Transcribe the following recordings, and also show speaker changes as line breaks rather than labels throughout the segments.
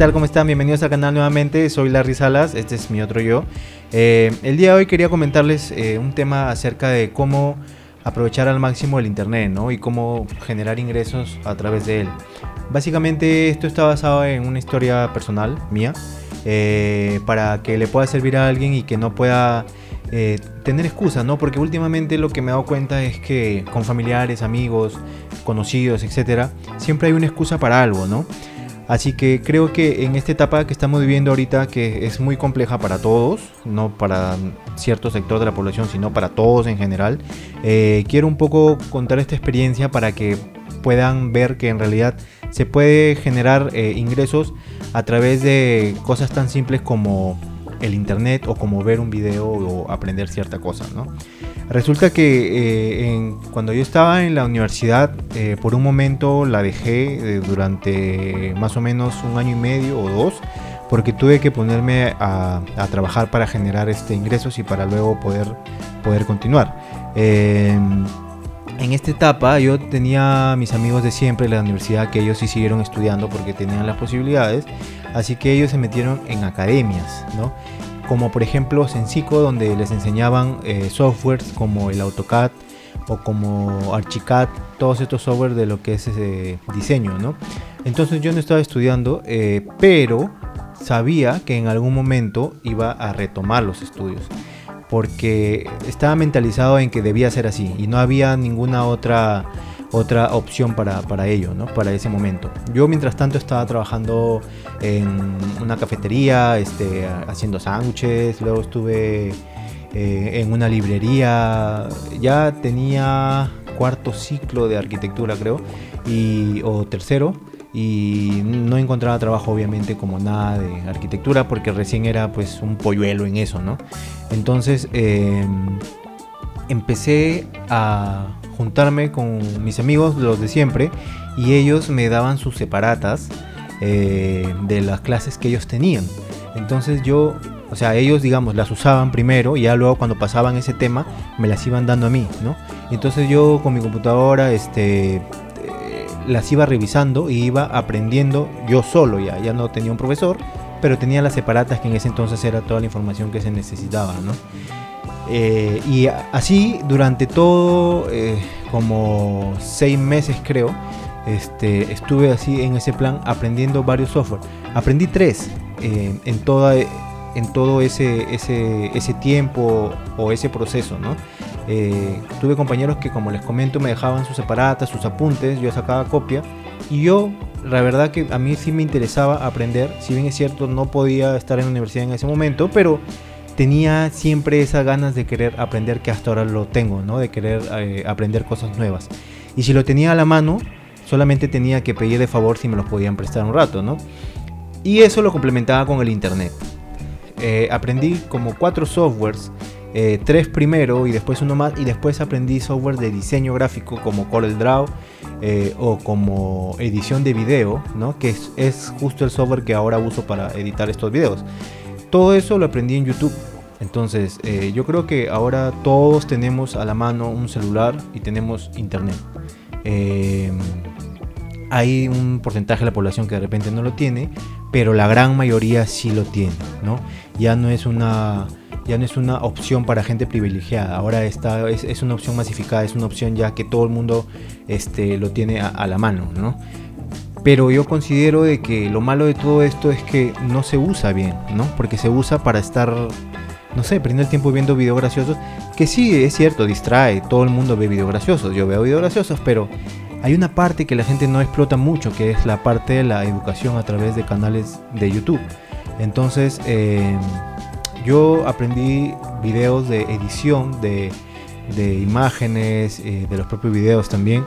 tal? ¿Cómo están? Bienvenidos al canal nuevamente. Soy Larry Salas, este es mi otro yo. Eh, el día de hoy quería comentarles eh, un tema acerca de cómo aprovechar al máximo el internet, ¿no? Y cómo generar ingresos a través de él. Básicamente esto está basado en una historia personal mía, eh, para que le pueda servir a alguien y que no pueda tener excusas, ¿no? Porque últimamente lo que me he dado cuenta es que con familiares, amigos, conocidos, etcétera, siempre hay una excusa para algo, ¿no? Así que creo que en esta etapa que estamos viviendo ahorita, que es muy compleja para todos, no para cierto sector de la población, sino para todos en general, eh, quiero un poco contar esta experiencia para que puedan ver que en realidad se puede generar eh, ingresos a través de cosas tan simples como el internet o como ver un video o aprender cierta cosa, ¿no? Resulta que eh, cuando yo estaba en la universidad, eh, por un momento la dejé eh, durante más o menos un año y medio o dos, porque tuve que ponerme a, trabajar para generar este ingresos y para luego poder, poder continuar. Em, en esta etapa yo tenía mis amigos de siempre en la universidad que ellos sí siguieron estudiando porque tenían las posibilidades, así que ellos se metieron en academias, ¿no? Como por ejemplo Sensico, donde les enseñaban eh, softwares como el AutoCAD o como Archicad, todos estos softwares de lo que es ese diseño, ¿no? Entonces yo no estaba estudiando, eh, pero sabía que en algún momento iba a retomar los estudios, porque estaba mentalizado en que debía ser así y no había ninguna otra otra opción para, para ello, ¿no? Para ese momento. Yo mientras tanto estaba trabajando en una cafetería, este, haciendo sándwiches, luego estuve eh, en una librería, ya tenía cuarto ciclo de arquitectura creo, y, o tercero, y no encontraba trabajo obviamente como nada de arquitectura porque recién era pues un polluelo en eso, ¿no? Entonces em, empecé a juntarme con mis amigos, los de siempre, y ellos me daban sus separatas eh, de las clases que ellos tenían. Entonces yo, o sea, ellos, digamos, las usaban primero y ya luego cuando pasaban ese tema me las iban dando a mí, ¿no? Entonces yo con mi computadora, este, eh, las iba revisando y iba aprendiendo yo solo ya, ya no tenía un profesor, pero tenía las separatas que en ese entonces era toda la información que se necesitaba, ¿no? Eh, y así durante todo, eh, como seis meses creo, este, estuve así en ese plan aprendiendo varios software. Aprendí tres eh, en, toda, en todo ese, ese, ese, tiempo o ese proceso. ¿no? tuve compañeros que, como les comento, me dejaban sus separatas, sus apuntes, yo sacaba copia y yo la verdad que a mí sí me interesaba aprender, si bien es cierto no podía estar en la universidad en ese momento, pero tenía siempre esas ganas de querer aprender que hasta ahora lo tengo, ¿no? De querer eh, aprender cosas nuevas. Y si lo tenía a la mano, solamente tenía que pedir de favor si me los podían prestar un rato, ¿no? Y eso lo complementaba con el internet. Eh, aprendí como cuatro softwares, eh, tres primero y después uno más, y después aprendí software de diseño gráfico como CorelDRAW o como edición de video, ¿no? Que es, es justo el software que ahora uso para editar estos videos. Todo eso lo aprendí en YouTube. Entonces, eh, yo creo que ahora todos tenemos a la mano un celular y tenemos internet. Eh, hay un porcentaje de la población que de repente no lo tiene, pero la gran mayoría sí lo tiene, ¿no? Ya no es una, ya no es una opción para gente privilegiada, ahora está, es, una opción masificada, es una opción ya que todo el mundo este, lo tiene a, a la mano, ¿no? Pero yo considero de que lo malo de todo esto es que no se usa bien, ¿no? Porque se usa para estar, no sé, perdiendo el tiempo viendo videos graciosos. Que sí, es cierto, distrae. Todo el mundo ve videos graciosos. Yo veo videos graciosos, pero hay una parte que la gente no explota mucho, que es la parte de la educación a través de canales de YouTube. Entonces, em, yo aprendí videos de edición, de, imágenes, eh, de los propios videos también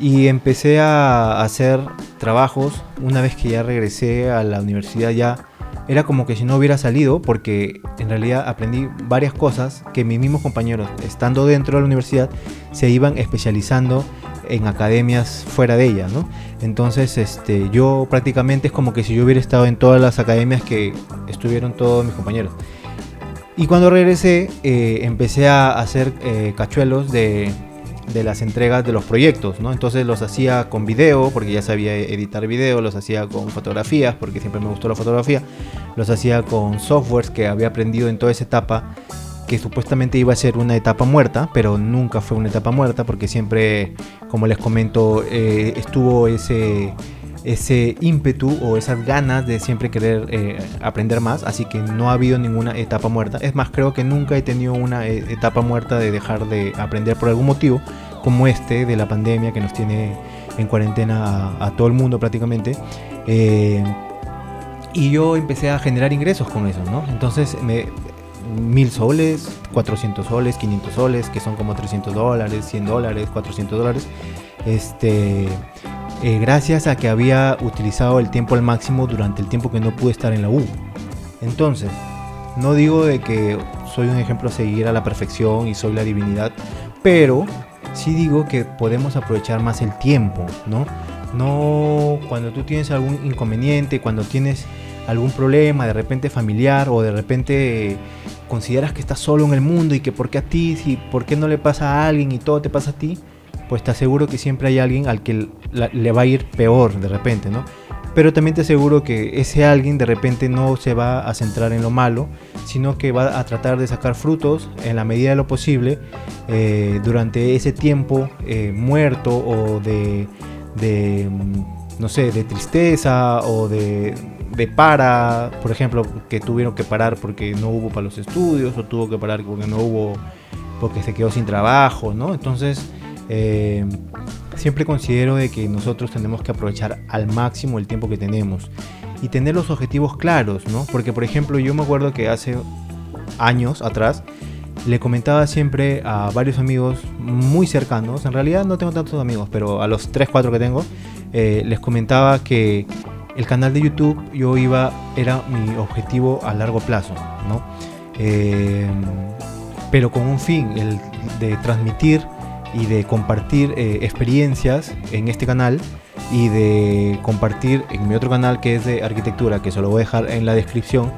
y empecé a hacer trabajos una vez que ya regresé a la universidad ya era como que si no hubiera salido porque en realidad aprendí varias cosas que mis mismos compañeros estando dentro de la universidad se iban especializando en academias fuera de ella, ¿no? Entonces, este, yo prácticamente es como que si yo hubiera estado en todas las academias que estuvieron todos mis compañeros. Y cuando regresé, eh, empecé a hacer eh, cachuelos de de las entregas de los proyectos, ¿no? Entonces los hacía con video, porque ya sabía editar video, los hacía con fotografías, porque siempre me gustó la fotografía, los hacía con softwares que había aprendido en toda esa etapa, que supuestamente iba a ser una etapa muerta, pero nunca fue una etapa muerta, porque siempre, como les comento, eh, estuvo ese ese ímpetu o esas ganas de siempre querer eh, aprender más, así que no ha habido ninguna etapa muerta. Es más, creo que nunca he tenido una eh, etapa muerta de dejar de aprender por algún motivo, como este de la pandemia que nos tiene en cuarentena a, todo el mundo prácticamente. Eh, y yo empecé a generar ingresos con eso, ¿no? Entonces, mil soles, 400 soles, 500 soles, que son como 300 dólares, 100 dólares, 400 dólares. Este, eh, gracias a que había utilizado el tiempo al máximo durante el tiempo que no pude estar en la U. Entonces, no digo de que soy un ejemplo a seguir a la perfección y soy la divinidad, pero sí digo que podemos aprovechar más el tiempo, ¿no? No cuando tú tienes algún inconveniente, cuando tienes algún problema de repente familiar o de repente consideras que estás solo en el mundo y que por qué a ti, si por qué no le pasa a alguien y todo te pasa a ti, pues te aseguro que siempre hay alguien al que le va a ir peor de repente, ¿no? Pero también te aseguro que ese alguien de repente no se va a centrar en lo malo, sino que va a tratar de sacar frutos en la medida de lo posible eh, durante ese tiempo eh, muerto o de, mm, no sé, de tristeza o de, de para, por ejemplo, que tuvieron que parar porque no hubo para los estudios o tuvo que parar porque no hubo, porque se quedó sin trabajo, ¿no? Entonces, eh, siempre considero de que nosotros tenemos que aprovechar al máximo el tiempo que tenemos y tener los objetivos claros, ¿no? Porque por ejemplo yo me acuerdo que hace años atrás le comentaba siempre a varios amigos muy cercanos, en realidad no tengo tantos amigos, pero a los 3, 4 que tengo, eh, les comentaba que el canal de YouTube yo iba, era mi objetivo a largo plazo, ¿no? Eh, pero con un fin, el de transmitir y de compartir eh, experiencias en este canal y de compartir en mi otro canal que es de arquitectura, que se lo voy a dejar en la descripción,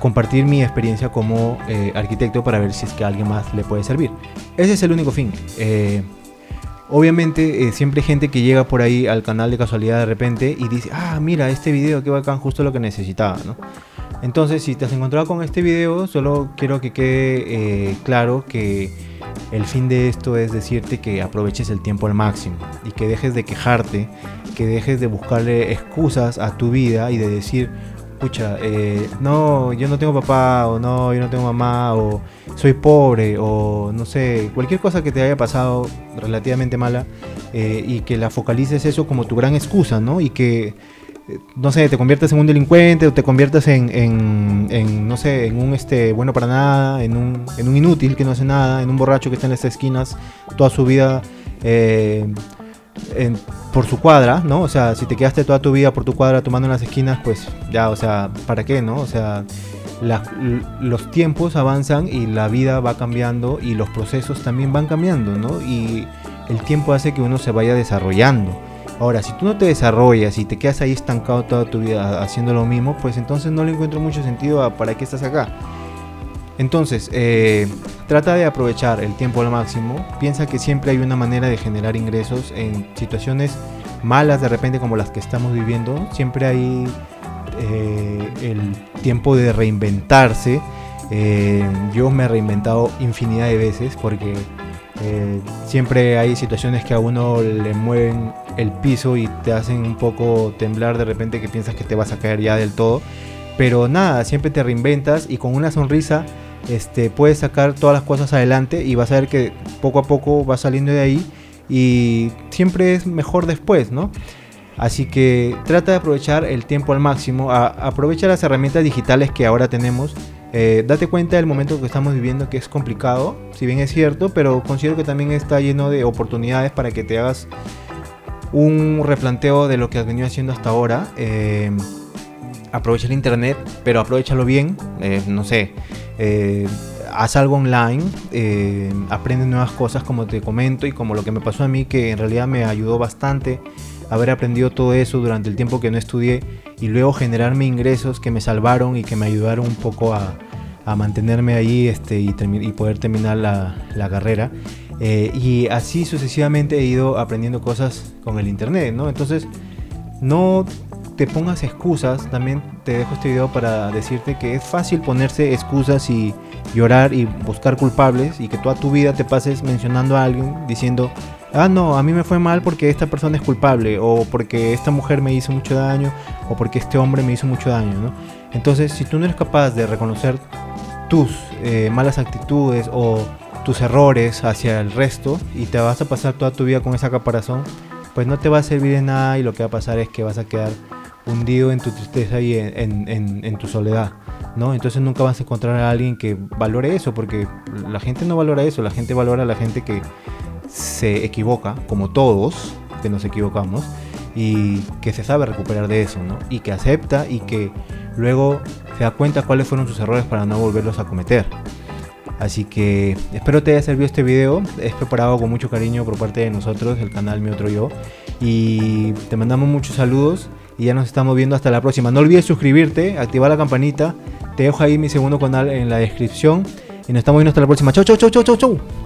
compartir mi experiencia como eh, arquitecto para ver si es que a alguien más le puede servir. Ese es el único fin. Eh, obviamente siempre hay gente que llega por ahí al canal de casualidad de repente y dice, ah, mira, este video que bacán, justo lo que necesitaba, ¿no? Entonces, si te has encontrado con este video, solo quiero que quede claro que el fin de esto es decirte que aproveches el tiempo al máximo y que dejes de quejarte, que dejes de buscarle excusas a tu vida y de decir, pucha, eh, no, yo no tengo papá, o no, yo no tengo mamá, o soy pobre, o no sé, cualquier cosa que te haya pasado relativamente mala eh, y que la focalices eso como tu gran excusa, ¿no? Y que no sé, te conviertes en un delincuente o te conviertes en, no sé, en un este bueno para nada, en un, en un inútil que no hace nada, en un borracho que está en las esquinas toda su vida eh, por su cuadra, ¿no? O sea, si te quedaste toda tu vida por tu cuadra tomando en las esquinas, pues ya, o sea, ¿para qué, no? O sea, los tiempos avanzan y la vida va cambiando y los procesos también van cambiando, ¿no? Y el tiempo hace que uno se vaya desarrollando. Ahora, si tú no te desarrollas y te quedas ahí estancado toda tu vida haciendo lo mismo, pues entonces no le encuentro mucho sentido a para qué estás acá. Entonces, eh, trata de aprovechar el tiempo al máximo. Piensa que siempre hay una manera de generar ingresos en situaciones malas de repente como las que estamos viviendo. Siempre hay eh, el tiempo de reinventarse. Eh, yo me he reinventado infinidad de veces porque siempre hay situaciones que a uno le mueven el piso y te hacen un poco temblar de repente que piensas que te vas a caer ya del todo. Pero nada, siempre te reinventas y con una sonrisa este, puedes sacar todas las cosas adelante y vas a ver que poco a poco vas saliendo de ahí y siempre es mejor después, ¿no? Así que trata de aprovechar el tiempo al máximo, aprovecha las herramientas digitales que ahora tenemos. Eh, date cuenta del momento que estamos viviendo que es complicado, si bien es cierto, pero considero que también está lleno de oportunidades para que te hagas un replanteo de lo que has venido haciendo hasta ahora. Eh, aprovecha el internet, pero aprovechalo bien. Eh, no sé, haz algo online, aprende nuevas cosas como te comento y como lo que me pasó a mí, que en realidad me ayudó bastante haber aprendido todo eso durante el tiempo que no estudié y luego generarme ingresos que me salvaron y que me ayudaron un poco a, mantenerme ahí este, y, poder terminar la, la carrera. Eh, y así sucesivamente he ido aprendiendo cosas con el internet, ¿no? Entonces, no te pongas excusas, también te dejo este video para decirte que es fácil ponerse excusas y llorar y buscar culpables y que toda tu vida te pases mencionando a alguien diciendo, ah, no, a mí me fue mal porque esta persona es culpable o porque esta mujer me hizo mucho daño o porque este hombre me hizo mucho daño, ¿no? Entonces, si tú no eres capaz de reconocer tus eh, malas actitudes o tus errores hacia el resto y te vas a pasar toda tu vida con esa caparazón, pues no te va a servir de nada y lo que va a pasar es que vas a quedar hundido en tu tristeza y en, tu soledad, ¿no? Entonces nunca vas a encontrar a alguien que valore eso, porque la gente no valora eso, la gente valora a la gente que se equivoca, como todos, que nos equivocamos, y que se sabe recuperar de eso, ¿no? Y que acepta y que luego se da cuenta cuáles fueron sus errores para no volverlos a cometer. Así que espero te haya servido este video. Es preparado con mucho cariño por parte de nosotros, el canal Mi Otro Yo. Y te mandamos muchos saludos y ya nos estamos viendo hasta la próxima. No olvides suscribirte, activar la campanita. Te dejo ahí mi segundo canal en la descripción. Y nos estamos viendo hasta la próxima. Chau, chau, chau, chau, chau, chau.